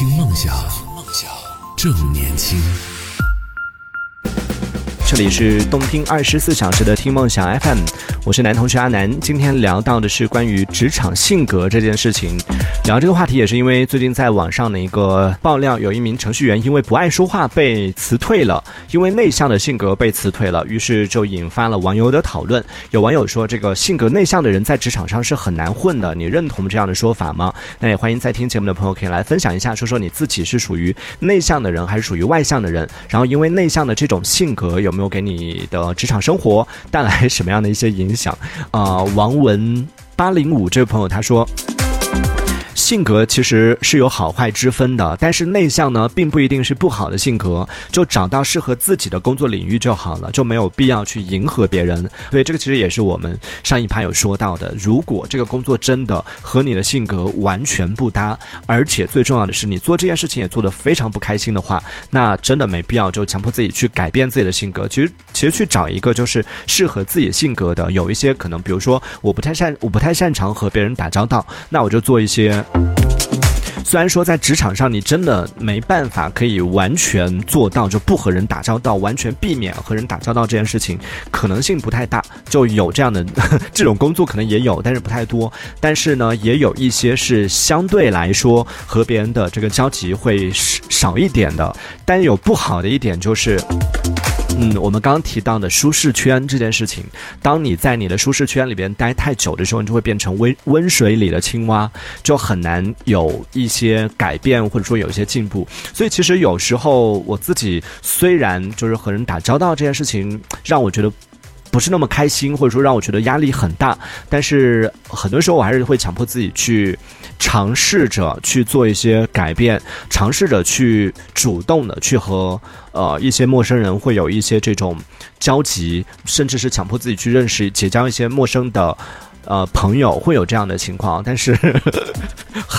听梦想，正年轻。这里是动听二十四小时的听梦想 FM，我是男同学阿南。今天聊到的是关于职场性格这件事情。聊这个话题也是因为最近在网上的一个爆料，有一名程序员因为不爱说话被辞退了，因为内向的性格被辞退了，于是就引发了网友的讨论。有网友说，这个性格内向的人在职场上是很难混的，你认同这样的说法吗？那也欢迎在听节目的朋友可以来分享一下，说说你自己是属于内向的人还是属于外向的人？然后因为内向的这种性格有没有给你的职场生活带来什么样的一些影响？啊，王文八零五这位朋友他说。性格其实是有好坏之分的，但是内向呢，并不一定是不好的性格，就找到适合自己的工作领域就好了，就没有必要去迎合别人。所以这个其实也是我们上一趴有说到的，如果这个工作真的和你的性格完全不搭，而且最重要的是你做这件事情也做得非常不开心的话，那真的没必要就强迫自己去改变自己的性格。其实，其实去找一个就是适合自己性格的，有一些可能，比如说我不太擅，我不太擅长和别人打交道，那我就做一些。虽然说在职场上你真的没办法可以完全做到就不和人打交道，完全避免和人打交道这件事情，可能性不太大。就有这样的 这种工作可能也有，但是不太多。但是呢，也有一些是相对来说和别人的这个交集会少一点的。但有不好的一点就是。嗯，我们刚刚提到的舒适圈这件事情，当你在你的舒适圈里边待太久的时候，你就会变成温温水里的青蛙，就很难有一些改变或者说有一些进步。所以其实有时候我自己虽然就是和人打交道这件事情让我觉得不是那么开心，或者说让我觉得压力很大，但是很多时候我还是会强迫自己去。尝试着去做一些改变，尝试着去主动的去和呃一些陌生人会有一些这种交集，甚至是强迫自己去认识结交一些陌生的呃朋友，会有这样的情况，但是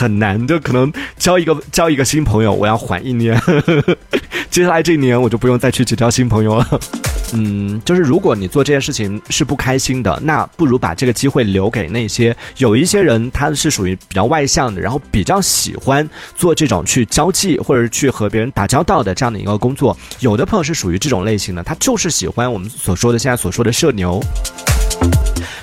很难，就可能交一个交一个新朋友，我要缓一年，接下来这一年我就不用再去结交新朋友了。嗯，就是如果你做这件事情是不开心的，那不如把这个机会留给那些有一些人，他是属于比较外向的，然后比较喜欢做这种去交际或者去和别人打交道的这样的一个工作。有的朋友是属于这种类型的，他就是喜欢我们所说的现在所说的社牛。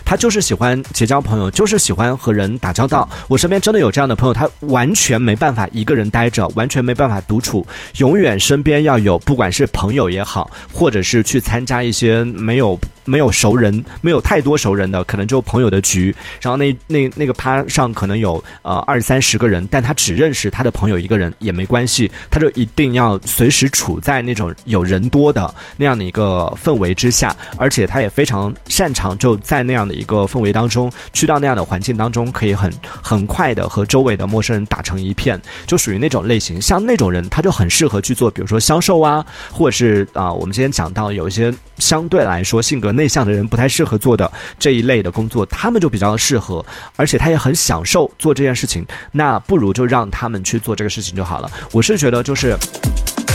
他就是喜欢结交朋友，就是喜欢和人打交道。我身边真的有这样的朋友，他完全没办法一个人待着，完全没办法独处，永远身边要有，不管是朋友也好，或者是去参加一些没有。没有熟人，没有太多熟人的，可能就朋友的局。然后那那那个趴上可能有呃二三十个人，但他只认识他的朋友一个人也没关系，他就一定要随时处在那种有人多的那样的一个氛围之下，而且他也非常擅长就在那样的一个氛围当中，去到那样的环境当中，可以很很快的和周围的陌生人打成一片，就属于那种类型。像那种人，他就很适合去做，比如说销售啊，或者是啊，我们今天讲到有一些相对来说性格。内向的人不太适合做的这一类的工作，他们就比较适合，而且他也很享受做这件事情。那不如就让他们去做这个事情就好了。我是觉得就是。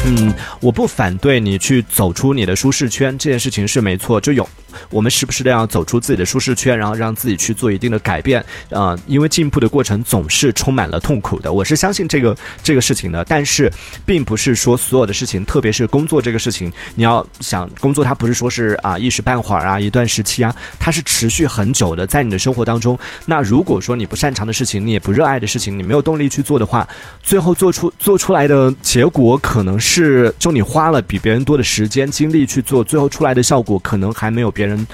嗯，我不反对你去走出你的舒适圈，这件事情是没错。就有我们时不时的要走出自己的舒适圈，然后让自己去做一定的改变。啊，因为进步的过程总是充满了痛苦的，我是相信这个这个事情的。但是，并不是说所有的事情，特别是工作这个事情，你要想工作，它不是说是啊一时半会儿啊一段时期啊，它是持续很久的，在你的生活当中。那如果说你不擅长的事情，你也不热爱的事情，你没有动力去做的话，最后做出做出来的结果可能是。是，就你花了比别人多的时间精力去做，最后出来的效果可能还没有别人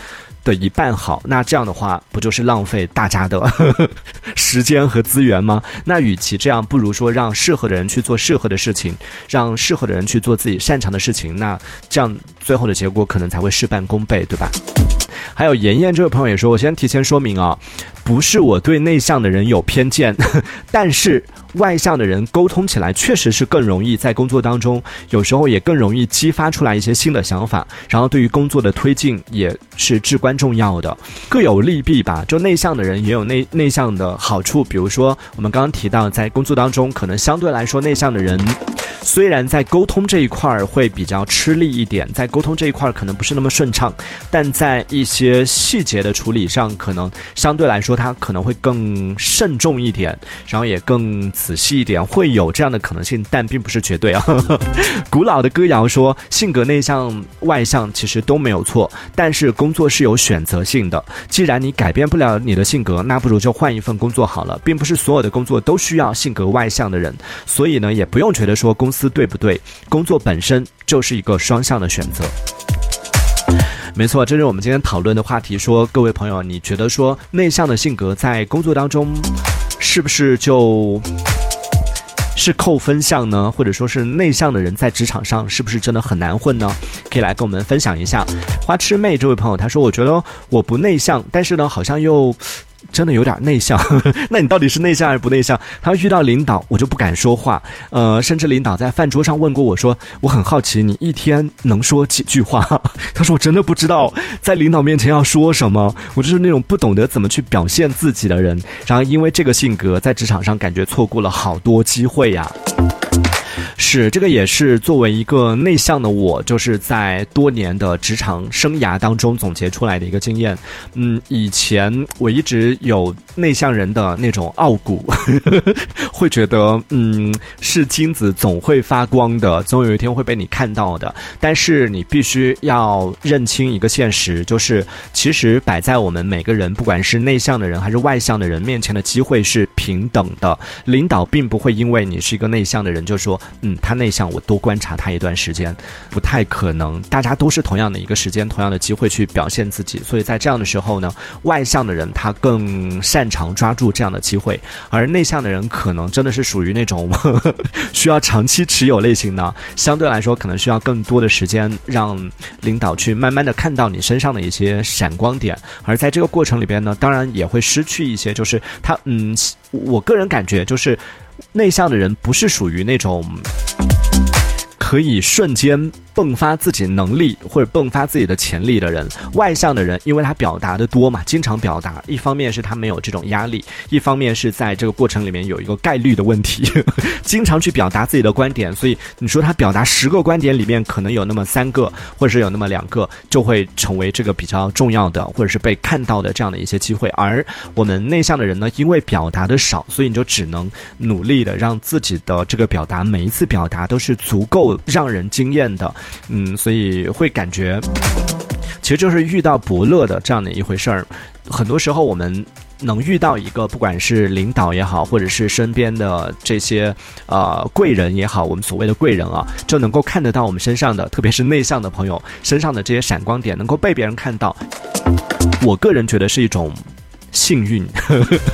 的一半好。那这样的话，不就是浪费大家的 时间和资源吗？那与其这样，不如说让适合的人去做适合的事情，让适合的人去做自己擅长的事情。那这样最后的结果可能才会事半功倍，对吧？还有妍妍这位朋友也说，我先提前说明啊，不是我对内向的人有偏见，但是。外向的人沟通起来确实是更容易，在工作当中有时候也更容易激发出来一些新的想法，然后对于工作的推进也是至关重要的，各有利弊吧。就内向的人也有内内向的好处，比如说我们刚刚提到，在工作当中可能相对来说内向的人。虽然在沟通这一块儿会比较吃力一点，在沟通这一块儿可能不是那么顺畅，但在一些细节的处理上，可能相对来说他可能会更慎重一点，然后也更仔细一点，会有这样的可能性，但并不是绝对啊。古老的歌谣说，性格内向外向其实都没有错，但是工作是有选择性的。既然你改变不了你的性格，那不如就换一份工作好了，并不是所有的工作都需要性格外向的人，所以呢，也不用觉得说公司对不对，工作本身就是一个双向的选择。没错，这是我们今天讨论的话题。说各位朋友，你觉得说内向的性格在工作当中，是不是就是扣分项呢？或者说是内向的人在职场上是不是真的很难混呢？可以来跟我们分享一下。花痴妹这位朋友他说，我觉得我不内向，但是呢，好像又。真的有点内向，那你到底是内向还是不内向？他遇到领导，我就不敢说话。呃，甚至领导在饭桌上问过我说：“我很好奇，你一天能说几句话？” 他说：“我真的不知道在领导面前要说什么。我就是那种不懂得怎么去表现自己的人。然后因为这个性格，在职场上感觉错过了好多机会呀。”是，这个也是作为一个内向的我，就是在多年的职场生涯当中总结出来的一个经验。嗯，以前我一直有内向人的那种傲骨，会觉得嗯是金子总会发光的，总有一天会被你看到的。但是你必须要认清一个现实，就是其实摆在我们每个人，不管是内向的人还是外向的人面前的机会是平等的。领导并不会因为你是一个内向的人就说。他内向，我多观察他一段时间，不太可能。大家都是同样的一个时间，同样的机会去表现自己，所以在这样的时候呢，外向的人他更擅长抓住这样的机会，而内向的人可能真的是属于那种 需要长期持有类型的，相对来说可能需要更多的时间让领导去慢慢的看到你身上的一些闪光点，而在这个过程里边呢，当然也会失去一些，就是他，嗯，我个人感觉就是。内向的人不是属于那种可以瞬间。迸发自己能力或者迸发自己的潜力的人，外向的人，因为他表达的多嘛，经常表达。一方面是他没有这种压力，一方面是在这个过程里面有一个概率的问题，经常去表达自己的观点。所以你说他表达十个观点里面，可能有那么三个，或者是有那么两个，就会成为这个比较重要的，或者是被看到的这样的一些机会。而我们内向的人呢，因为表达的少，所以你就只能努力的让自己的这个表达，每一次表达都是足够让人惊艳的。嗯，所以会感觉，其实就是遇到伯乐的这样的一回事儿。很多时候，我们能遇到一个，不管是领导也好，或者是身边的这些呃贵人也好，我们所谓的贵人啊，就能够看得到我们身上的，特别是内向的朋友身上的这些闪光点，能够被别人看到。我个人觉得是一种。幸运，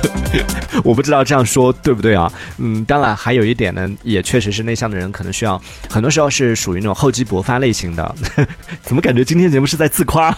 我不知道这样说对不对啊？嗯，当然还有一点呢，也确实是内向的人可能需要，很多时候是属于那种厚积薄发类型的。怎么感觉今天节目是在自夸？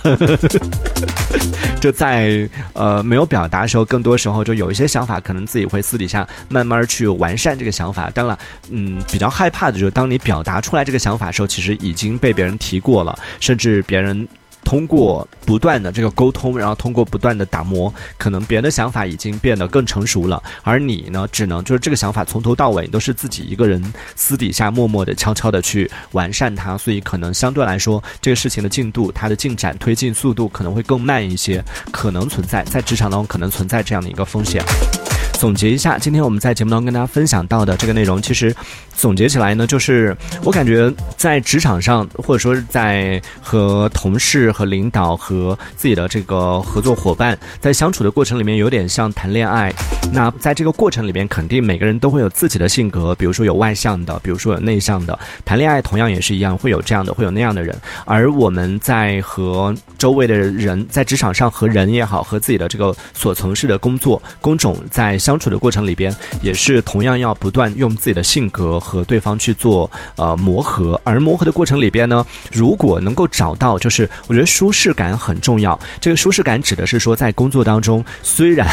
就在呃没有表达的时候，更多时候就有一些想法，可能自己会私底下慢慢去完善这个想法。当然，嗯，比较害怕的就是当你表达出来这个想法的时候，其实已经被别人提过了，甚至别人。通过不断的这个沟通，然后通过不断的打磨，可能别人的想法已经变得更成熟了，而你呢，只能就是这个想法从头到尾都是自己一个人私底下默默的、悄悄的去完善它，所以可能相对来说，这个事情的进度、它的进展、推进速度可能会更慢一些，可能存在在职场当中可能存在这样的一个风险。总结一下，今天我们在节目当中跟大家分享到的这个内容，其实总结起来呢，就是我感觉在职场上，或者说是在和同事、和领导、和自己的这个合作伙伴在相处的过程里面，有点像谈恋爱。那在这个过程里面，肯定每个人都会有自己的性格，比如说有外向的，比如说有内向的。谈恋爱同样也是一样，会有这样的，会有那样的人。而我们在和周围的人，在职场上和人也好，和自己的这个所从事的工作工种在。相处的过程里边，也是同样要不断用自己的性格和对方去做呃磨合，而磨合的过程里边呢，如果能够找到，就是我觉得舒适感很重要。这个舒适感指的是说，在工作当中，虽然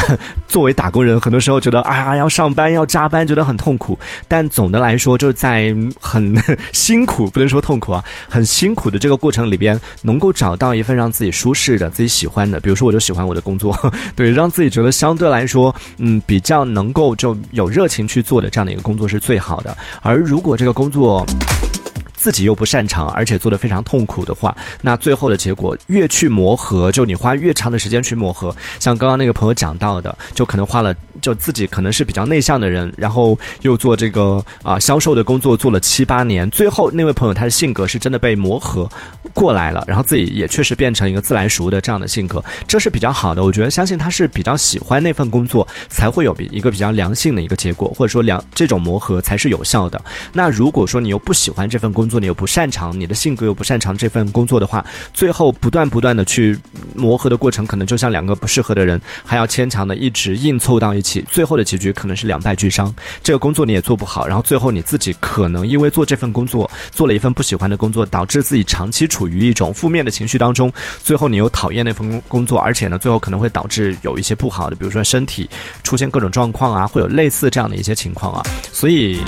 作为打工人，很多时候觉得啊要上班要加班，觉得很痛苦，但总的来说，就是在很辛苦，不能说痛苦啊，很辛苦的这个过程里边，能够找到一份让自己舒适的、自己喜欢的，比如说我就喜欢我的工作，对，让自己觉得相对来说，嗯，比。这样能够就有热情去做的这样的一个工作是最好的。而如果这个工作，自己又不擅长，而且做的非常痛苦的话，那最后的结果越去磨合，就你花越长的时间去磨合。像刚刚那个朋友讲到的，就可能花了，就自己可能是比较内向的人，然后又做这个啊销售的工作做了七八年，最后那位朋友他的性格是真的被磨合过来了，然后自己也确实变成一个自来熟的这样的性格，这是比较好的。我觉得相信他是比较喜欢那份工作，才会有比一个比较良性的一个结果，或者说良这种磨合才是有效的。那如果说你又不喜欢这份工，作作你又不擅长，你的性格又不擅长这份工作的话，最后不断不断的去磨合的过程，可能就像两个不适合的人，还要牵强的一直硬凑到一起，最后的结局可能是两败俱伤。这个工作你也做不好，然后最后你自己可能因为做这份工作，做了一份不喜欢的工作，导致自己长期处于一种负面的情绪当中，最后你又讨厌那份工作，而且呢，最后可能会导致有一些不好的，比如说身体出现各种状况啊，会有类似这样的一些情况啊，所以。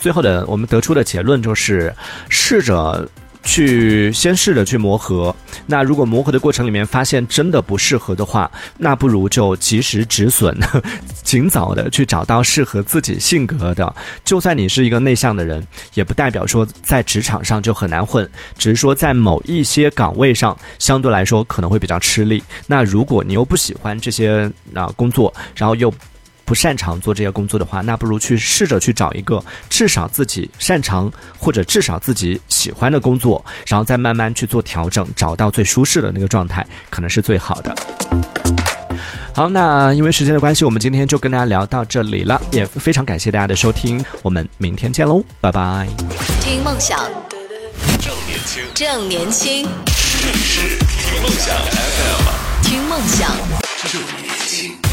最后的我们得出的结论就是，试着去先试着去磨合。那如果磨合的过程里面发现真的不适合的话，那不如就及时止损，尽早的去找到适合自己性格的。就算你是一个内向的人，也不代表说在职场上就很难混，只是说在某一些岗位上相对来说可能会比较吃力。那如果你又不喜欢这些啊工作，然后又。不擅长做这些工作的话，那不如去试着去找一个至少自己擅长或者至少自己喜欢的工作，然后再慢慢去做调整，找到最舒适的那个状态，可能是最好的。好，那因为时间的关系，我们今天就跟大家聊到这里了，也非常感谢大家的收听，我们明天见喽，拜拜。听梦想，正年轻，正年轻，是听梦想 FM，听梦想，正年轻。